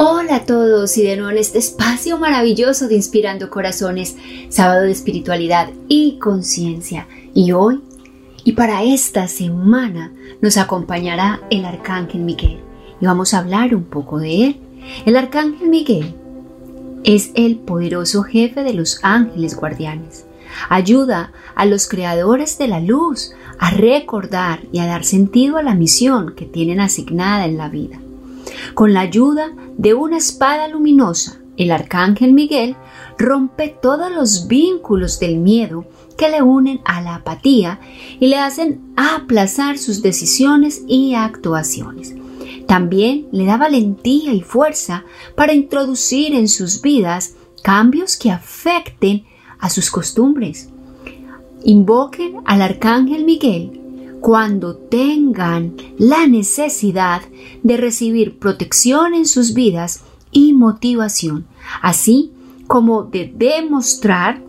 Hola a todos y de nuevo en este espacio maravilloso de Inspirando Corazones, sábado de espiritualidad y conciencia. Y hoy, y para esta semana, nos acompañará el Arcángel Miguel y vamos a hablar un poco de él. El Arcángel Miguel es el poderoso jefe de los ángeles guardianes. Ayuda a los creadores de la luz a recordar y a dar sentido a la misión que tienen asignada en la vida. Con la ayuda de una espada luminosa, el arcángel Miguel rompe todos los vínculos del miedo que le unen a la apatía y le hacen aplazar sus decisiones y actuaciones. También le da valentía y fuerza para introducir en sus vidas cambios que afecten a sus costumbres. Invoquen al arcángel Miguel cuando tengan la necesidad de recibir protección en sus vidas y motivación, así como de demostrar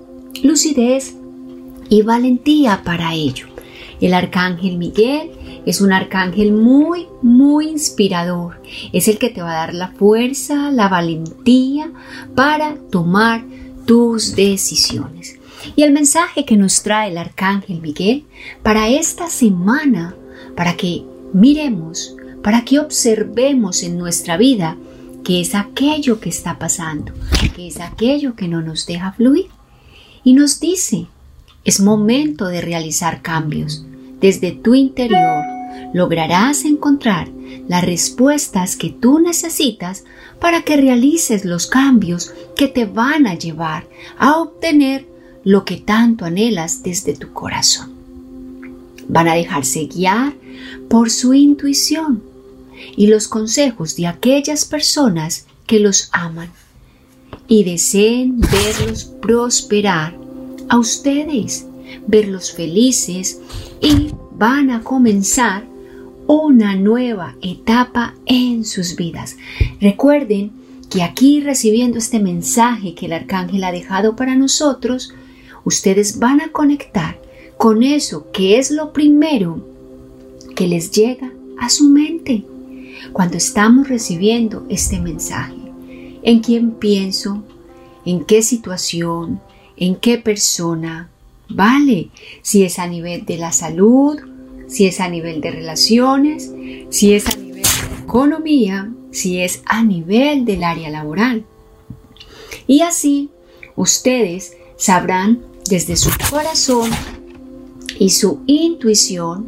lucidez y valentía para ello. El arcángel Miguel es un arcángel muy, muy inspirador. Es el que te va a dar la fuerza, la valentía para tomar tus decisiones. Y el mensaje que nos trae el Arcángel Miguel para esta semana, para que miremos, para que observemos en nuestra vida qué es aquello que está pasando, qué es aquello que no nos deja fluir. Y nos dice, es momento de realizar cambios. Desde tu interior lograrás encontrar las respuestas que tú necesitas para que realices los cambios que te van a llevar a obtener lo que tanto anhelas desde tu corazón. Van a dejarse guiar por su intuición y los consejos de aquellas personas que los aman y deseen verlos prosperar a ustedes, verlos felices y van a comenzar una nueva etapa en sus vidas. Recuerden que aquí recibiendo este mensaje que el arcángel ha dejado para nosotros, ustedes van a conectar con eso que es lo primero que les llega a su mente cuando estamos recibiendo este mensaje. ¿En quién pienso? ¿En qué situación? ¿En qué persona? Vale, si es a nivel de la salud, si es a nivel de relaciones, si es a nivel de economía, si es a nivel del área laboral. Y así ustedes sabrán desde su corazón y su intuición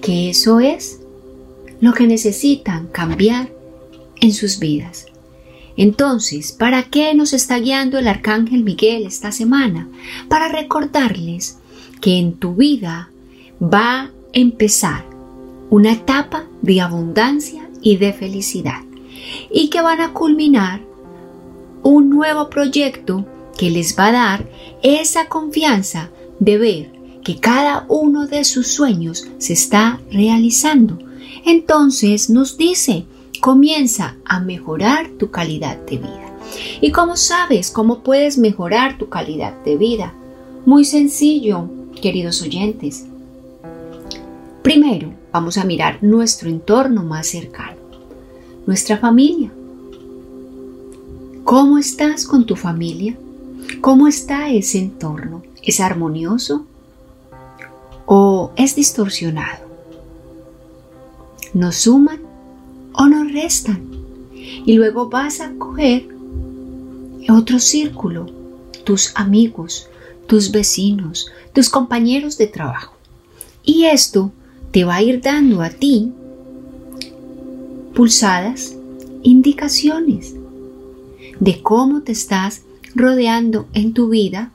que eso es lo que necesitan cambiar en sus vidas. Entonces, ¿para qué nos está guiando el Arcángel Miguel esta semana? Para recordarles que en tu vida va a empezar una etapa de abundancia y de felicidad y que van a culminar un nuevo proyecto que les va a dar esa confianza de ver que cada uno de sus sueños se está realizando. Entonces nos dice, comienza a mejorar tu calidad de vida. ¿Y cómo sabes cómo puedes mejorar tu calidad de vida? Muy sencillo, queridos oyentes. Primero, vamos a mirar nuestro entorno más cercano, nuestra familia. ¿Cómo estás con tu familia? ¿Cómo está ese entorno? ¿Es armonioso o es distorsionado? ¿Nos suman o nos restan? Y luego vas a coger otro círculo, tus amigos, tus vecinos, tus compañeros de trabajo. Y esto te va a ir dando a ti pulsadas indicaciones de cómo te estás rodeando en tu vida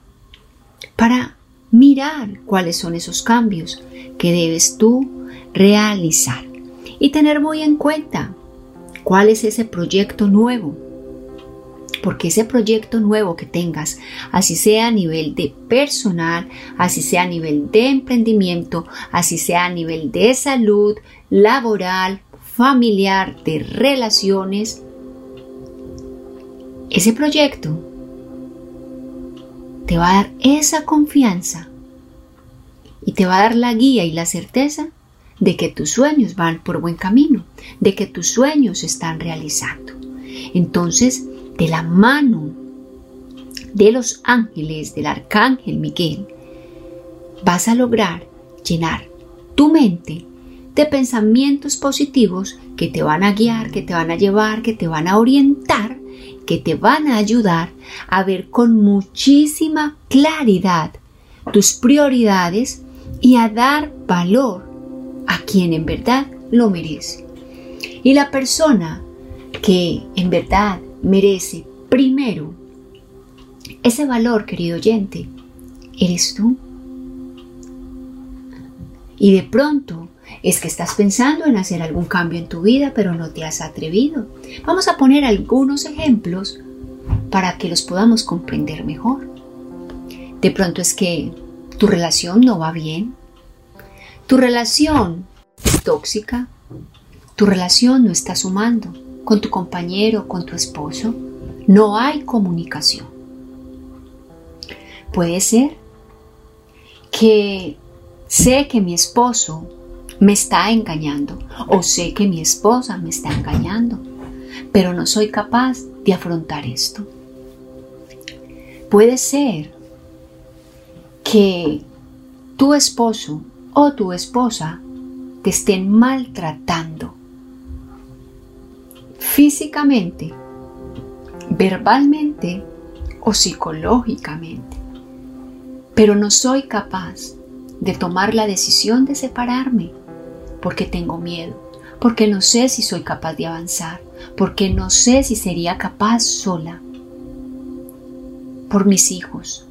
para mirar cuáles son esos cambios que debes tú realizar y tener muy en cuenta cuál es ese proyecto nuevo. Porque ese proyecto nuevo que tengas, así sea a nivel de personal, así sea a nivel de emprendimiento, así sea a nivel de salud, laboral, familiar, de relaciones, ese proyecto te va a dar esa confianza y te va a dar la guía y la certeza de que tus sueños van por buen camino, de que tus sueños se están realizando. Entonces, de la mano de los ángeles, del arcángel Miguel, vas a lograr llenar tu mente de pensamientos positivos que te van a guiar, que te van a llevar, que te van a orientar, que te van a ayudar a ver con muchísima claridad tus prioridades y a dar valor a quien en verdad lo merece. Y la persona que en verdad merece primero ese valor, querido oyente, eres tú. Y de pronto es que estás pensando en hacer algún cambio en tu vida, pero no te has atrevido. Vamos a poner algunos ejemplos para que los podamos comprender mejor. De pronto es que tu relación no va bien, tu relación es tóxica, tu relación no está sumando con tu compañero, con tu esposo, no hay comunicación. Puede ser que sé que mi esposo me está engañando o sé que mi esposa me está engañando, pero no soy capaz de afrontar esto. Puede ser que tu esposo o tu esposa te estén maltratando físicamente, verbalmente o psicológicamente, pero no soy capaz de tomar la decisión de separarme porque tengo miedo, porque no sé si soy capaz de avanzar, porque no sé si sería capaz sola, por mis hijos,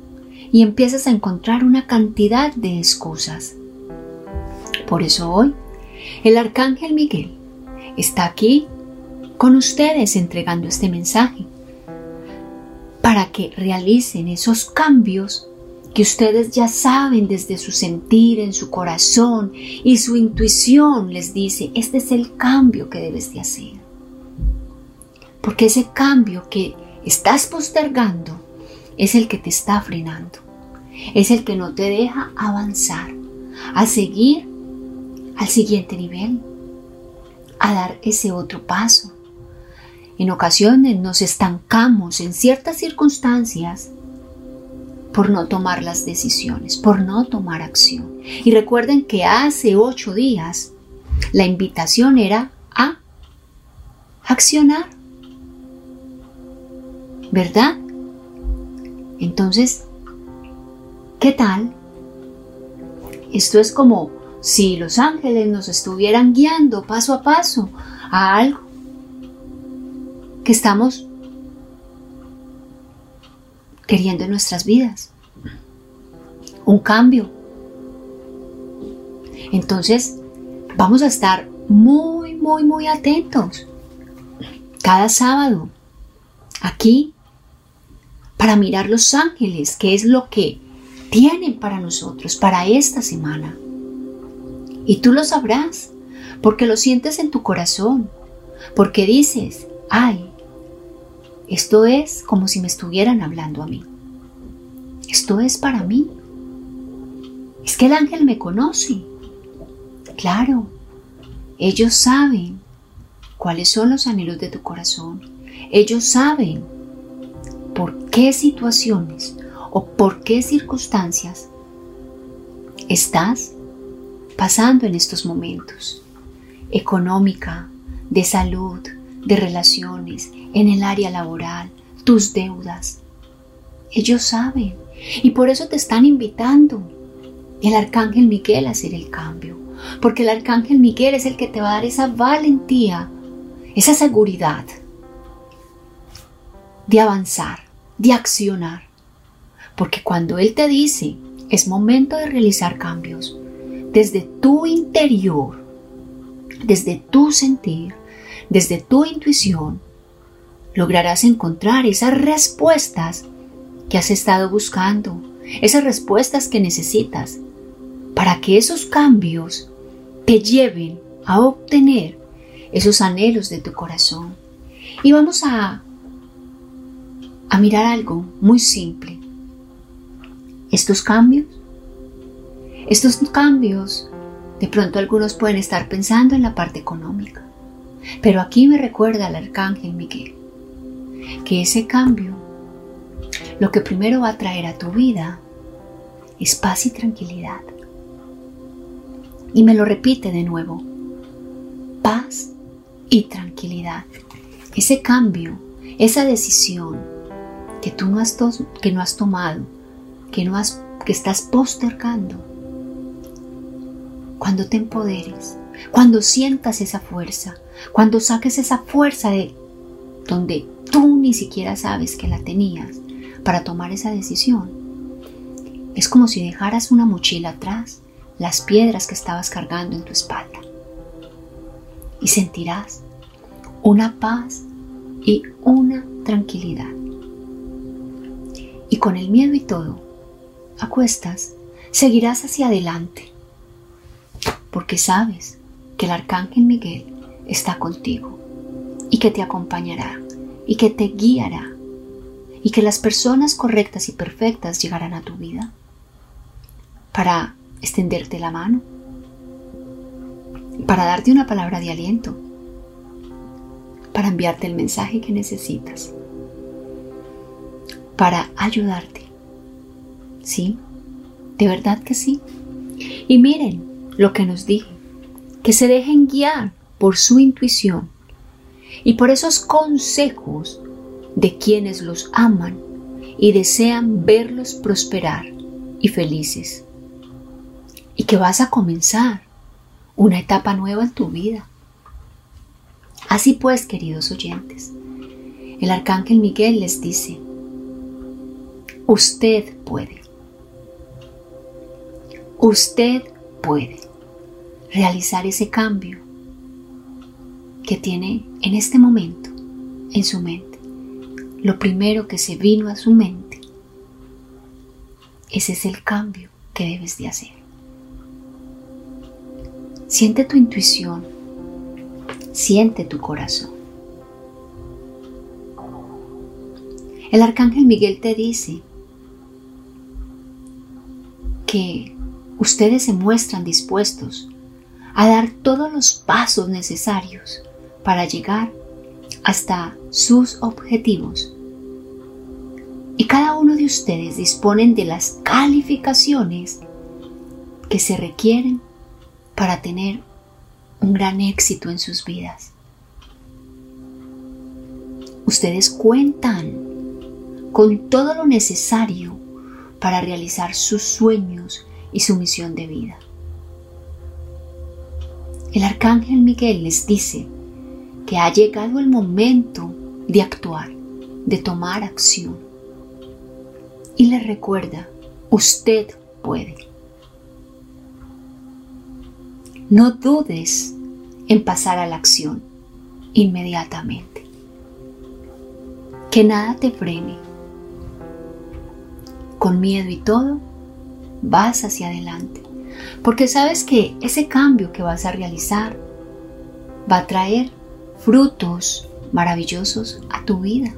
y empiezas a encontrar una cantidad de excusas. Por eso hoy, el arcángel Miguel está aquí con ustedes entregando este mensaje para que realicen esos cambios que ustedes ya saben desde su sentir, en su corazón y su intuición les dice, este es el cambio que debes de hacer. Porque ese cambio que estás postergando es el que te está frenando, es el que no te deja avanzar, a seguir al siguiente nivel, a dar ese otro paso. En ocasiones nos estancamos en ciertas circunstancias por no tomar las decisiones, por no tomar acción. Y recuerden que hace ocho días la invitación era a accionar. ¿Verdad? Entonces, ¿qué tal? Esto es como si los ángeles nos estuvieran guiando paso a paso a algo que estamos queriendo en nuestras vidas. Un cambio. Entonces, vamos a estar muy, muy, muy atentos cada sábado aquí para mirar los ángeles, qué es lo que tienen para nosotros, para esta semana. Y tú lo sabrás, porque lo sientes en tu corazón, porque dices, ay, esto es como si me estuvieran hablando a mí. Esto es para mí. Es que el ángel me conoce. Claro, ellos saben cuáles son los anhelos de tu corazón. Ellos saben por qué situaciones o por qué circunstancias estás pasando en estos momentos. Económica, de salud, de relaciones, en el área laboral, tus deudas. Ellos saben y por eso te están invitando el arcángel Miguel hacer el cambio, porque el arcángel Miguel es el que te va a dar esa valentía, esa seguridad de avanzar, de accionar, porque cuando Él te dice es momento de realizar cambios desde tu interior, desde tu sentir, desde tu intuición, lograrás encontrar esas respuestas que has estado buscando, esas respuestas que necesitas para que esos cambios te lleven a obtener esos anhelos de tu corazón. Y vamos a, a mirar algo muy simple. Estos cambios, estos cambios, de pronto algunos pueden estar pensando en la parte económica, pero aquí me recuerda el arcángel Miguel que ese cambio lo que primero va a traer a tu vida es paz y tranquilidad. Y me lo repite de nuevo, paz y tranquilidad. Ese cambio, esa decisión que tú no has, que no has tomado, que, no has, que estás postergando, cuando te empoderes, cuando sientas esa fuerza, cuando saques esa fuerza de donde tú ni siquiera sabes que la tenías para tomar esa decisión, es como si dejaras una mochila atrás, las piedras que estabas cargando en tu espalda. Y sentirás una paz y una tranquilidad. Y con el miedo y todo, acuestas, seguirás hacia adelante, porque sabes que el arcángel Miguel está contigo y que te acompañará y que te guiará y que las personas correctas y perfectas llegarán a tu vida para extenderte la mano, para darte una palabra de aliento, para enviarte el mensaje que necesitas, para ayudarte. ¿Sí? De verdad que sí. Y miren lo que nos dije, que se dejen guiar por su intuición y por esos consejos de quienes los aman y desean verlos prosperar y felices. Y que vas a comenzar una etapa nueva en tu vida. Así pues, queridos oyentes, el arcángel Miguel les dice, usted puede, usted puede realizar ese cambio que tiene en este momento en su mente. Lo primero que se vino a su mente, ese es el cambio que debes de hacer. Siente tu intuición, siente tu corazón. El arcángel Miguel te dice que ustedes se muestran dispuestos a dar todos los pasos necesarios para llegar hasta sus objetivos. Y cada uno de ustedes disponen de las calificaciones que se requieren para tener un gran éxito en sus vidas. Ustedes cuentan con todo lo necesario para realizar sus sueños y su misión de vida. El arcángel Miguel les dice que ha llegado el momento de actuar, de tomar acción. Y le recuerda, usted puede. No dudes en pasar a la acción inmediatamente. Que nada te frene. Con miedo y todo, vas hacia adelante. Porque sabes que ese cambio que vas a realizar va a traer frutos maravillosos a tu vida.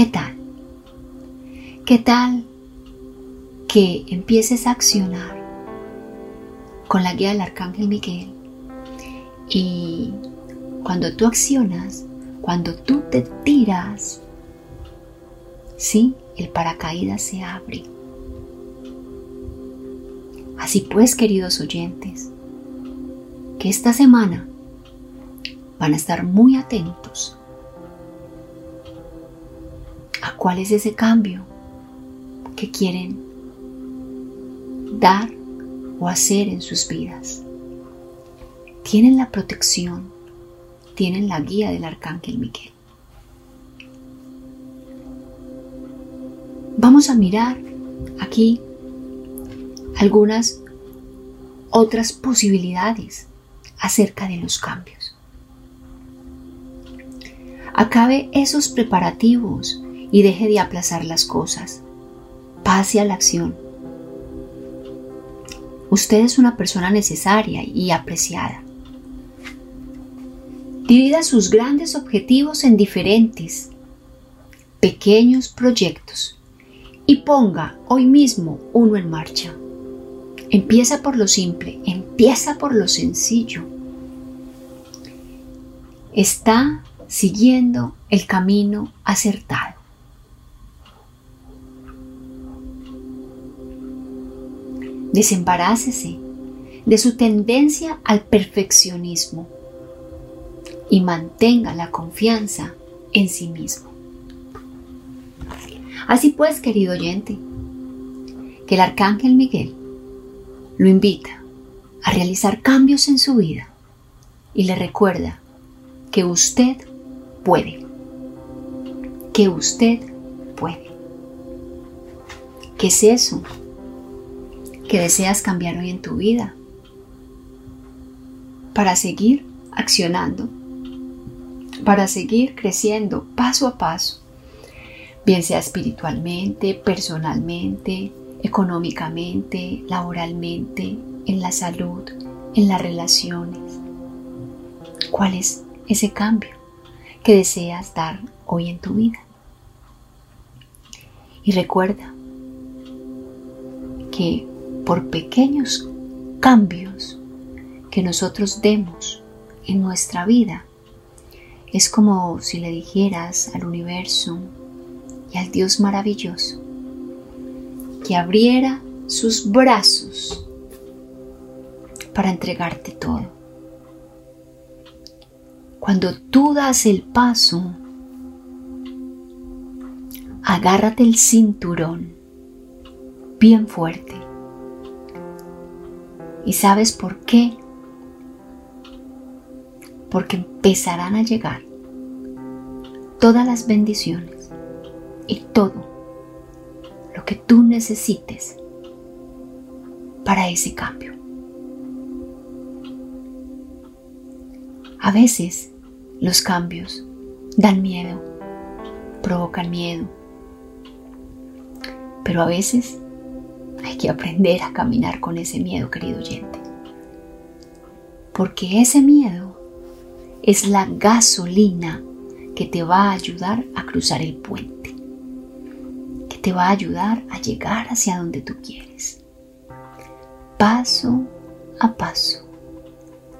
¿Qué tal? ¿Qué tal que empieces a accionar con la guía del Arcángel Miguel? Y cuando tú accionas, cuando tú te tiras, sí, el paracaídas se abre. Así pues, queridos oyentes, que esta semana van a estar muy atentos cuál es ese cambio que quieren dar o hacer en sus vidas. Tienen la protección, tienen la guía del Arcángel Miguel. Vamos a mirar aquí algunas otras posibilidades acerca de los cambios. Acabe esos preparativos y deje de aplazar las cosas. Pase a la acción. Usted es una persona necesaria y apreciada. Divida sus grandes objetivos en diferentes, pequeños proyectos y ponga hoy mismo uno en marcha. Empieza por lo simple, empieza por lo sencillo. Está siguiendo el camino acertado. Desembarácese de su tendencia al perfeccionismo y mantenga la confianza en sí mismo. Así pues, querido oyente, que el arcángel Miguel lo invita a realizar cambios en su vida y le recuerda que usted puede, que usted puede. ¿Qué es eso que deseas cambiar hoy en tu vida? Para seguir accionando para seguir creciendo paso a paso, bien sea espiritualmente, personalmente, económicamente, laboralmente, en la salud, en las relaciones. ¿Cuál es ese cambio que deseas dar hoy en tu vida? Y recuerda que por pequeños cambios que nosotros demos en nuestra vida, es como si le dijeras al universo y al Dios maravilloso que abriera sus brazos para entregarte todo. Cuando tú das el paso, agárrate el cinturón bien fuerte. ¿Y sabes por qué? porque empezarán a llegar todas las bendiciones y todo lo que tú necesites para ese cambio. A veces los cambios dan miedo, provocan miedo, pero a veces que aprender a caminar con ese miedo, querido oyente. Porque ese miedo es la gasolina que te va a ayudar a cruzar el puente, que te va a ayudar a llegar hacia donde tú quieres. Paso a paso.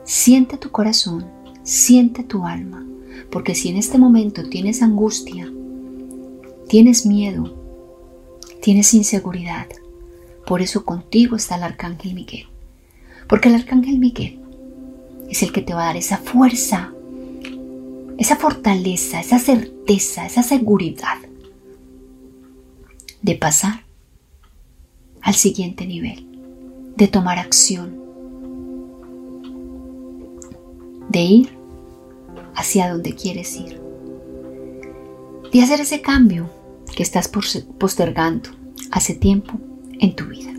Siente tu corazón, siente tu alma, porque si en este momento tienes angustia, tienes miedo, tienes inseguridad, por eso contigo está el arcángel Miguel. Porque el arcángel Miguel es el que te va a dar esa fuerza, esa fortaleza, esa certeza, esa seguridad de pasar al siguiente nivel, de tomar acción, de ir hacia donde quieres ir, de hacer ese cambio que estás postergando hace tiempo en tu vida.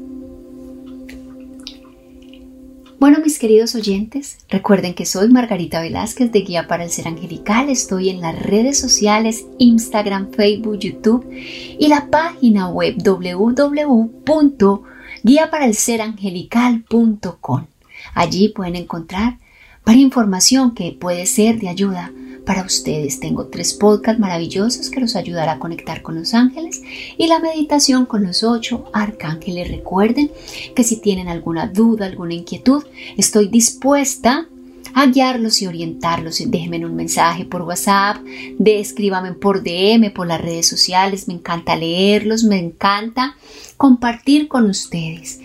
Bueno, mis queridos oyentes, recuerden que soy Margarita Velázquez de Guía para el Ser Angelical. Estoy en las redes sociales Instagram, Facebook, YouTube y la página web www.guiaparalserangelical.com. Allí pueden encontrar varias información que puede ser de ayuda para ustedes. Tengo tres podcasts maravillosos que los ayudará a conectar con los ángeles y la meditación con los ocho arcángeles. Recuerden que si tienen alguna duda, alguna inquietud, estoy dispuesta a guiarlos y orientarlos. Déjenme un mensaje por WhatsApp, de, escríbame por DM, por las redes sociales. Me encanta leerlos, me encanta compartir con ustedes,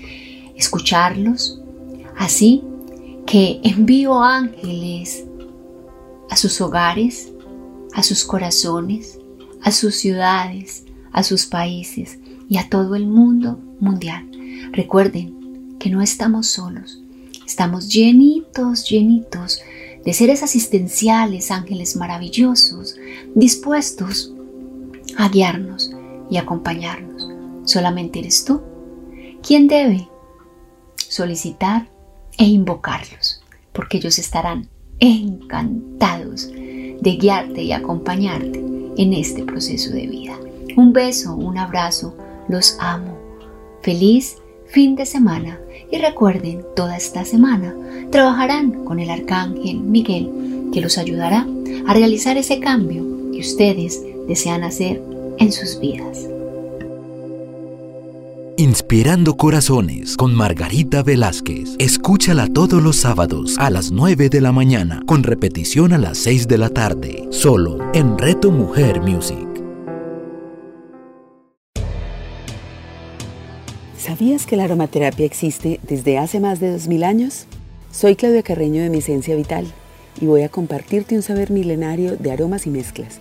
escucharlos. Así que envío ángeles a sus hogares, a sus corazones, a sus ciudades, a sus países y a todo el mundo mundial. Recuerden que no estamos solos, estamos llenitos, llenitos de seres asistenciales, ángeles maravillosos, dispuestos a guiarnos y acompañarnos. Solamente eres tú quien debe solicitar e invocarlos, porque ellos estarán encantados de guiarte y acompañarte en este proceso de vida. Un beso, un abrazo, los amo. Feliz fin de semana y recuerden, toda esta semana trabajarán con el arcángel Miguel que los ayudará a realizar ese cambio que ustedes desean hacer en sus vidas. Inspirando Corazones con Margarita Velázquez. Escúchala todos los sábados a las 9 de la mañana, con repetición a las 6 de la tarde, solo en Reto Mujer Music. ¿Sabías que la aromaterapia existe desde hace más de 2000 años? Soy Claudia Carreño de Mi Esencia Vital y voy a compartirte un saber milenario de aromas y mezclas